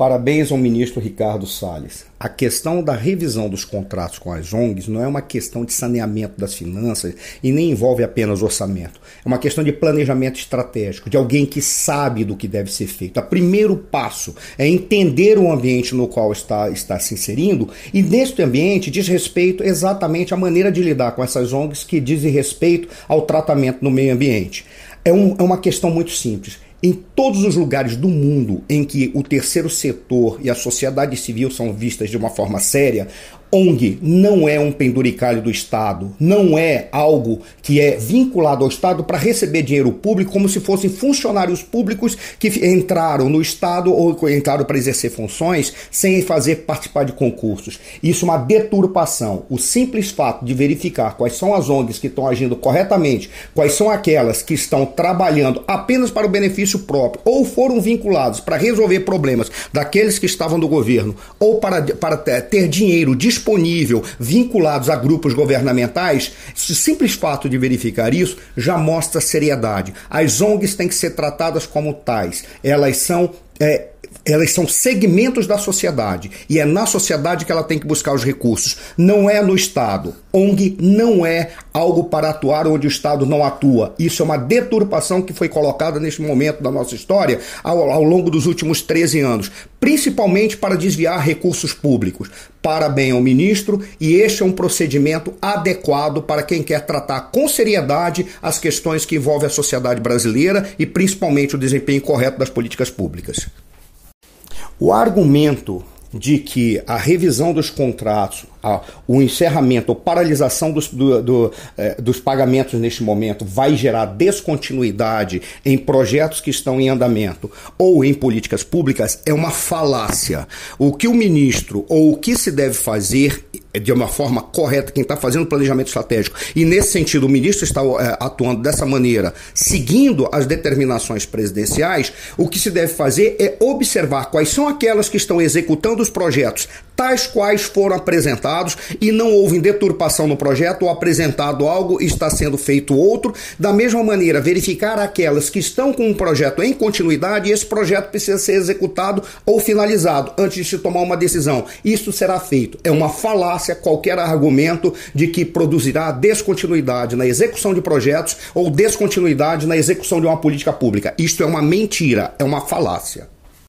Parabéns ao ministro Ricardo Salles. A questão da revisão dos contratos com as ONGs não é uma questão de saneamento das finanças e nem envolve apenas orçamento. É uma questão de planejamento estratégico, de alguém que sabe do que deve ser feito. O primeiro passo é entender o ambiente no qual está, está se inserindo e neste ambiente diz respeito exatamente à maneira de lidar com essas ONGs que dizem respeito ao tratamento no meio ambiente. É, um, é uma questão muito simples em todos os lugares do mundo em que o terceiro setor e a sociedade civil são vistas de uma forma séria, ONG não é um penduricalho do Estado, não é algo que é vinculado ao Estado para receber dinheiro público como se fossem funcionários públicos que entraram no Estado ou entraram para exercer funções sem fazer participar de concursos. Isso é uma deturpação. O simples fato de verificar quais são as ONGs que estão agindo corretamente, quais são aquelas que estão trabalhando apenas para o benefício próprio ou foram vinculados para resolver problemas daqueles que estavam no governo ou para, para ter dinheiro disponível disponível vinculados a grupos governamentais, o simples fato de verificar isso já mostra seriedade. As ONGs têm que ser tratadas como tais. Elas são é, elas são segmentos da sociedade e é na sociedade que ela tem que buscar os recursos, não é no Estado. ONG não é algo para atuar onde o Estado não atua. Isso é uma deturpação que foi colocada neste momento da nossa história ao, ao longo dos últimos 13 anos, principalmente para desviar recursos públicos. Parabéns ao ministro, e este é um procedimento adequado para quem quer tratar com seriedade as questões que envolvem a sociedade brasileira e principalmente o desempenho correto das políticas públicas. O argumento de que a revisão dos contratos, a, o encerramento ou paralisação dos, do, do, eh, dos pagamentos neste momento vai gerar descontinuidade em projetos que estão em andamento ou em políticas públicas é uma falácia. O que o ministro ou o que se deve fazer de uma forma correta, quem está fazendo o planejamento estratégico, e nesse sentido o ministro está é, atuando dessa maneira, seguindo as determinações presidenciais, o que se deve fazer é observar quais são aquelas que estão executando os projetos tais quais foram apresentados e não houve deturpação no projeto ou apresentado algo e está sendo feito outro. Da mesma maneira, verificar aquelas que estão com um projeto em continuidade e esse projeto precisa ser executado ou finalizado antes de se tomar uma decisão. Isso será feito. É uma falácia qualquer argumento de que produzirá descontinuidade na execução de projetos ou descontinuidade na execução de uma política pública. Isto é uma mentira, é uma falácia.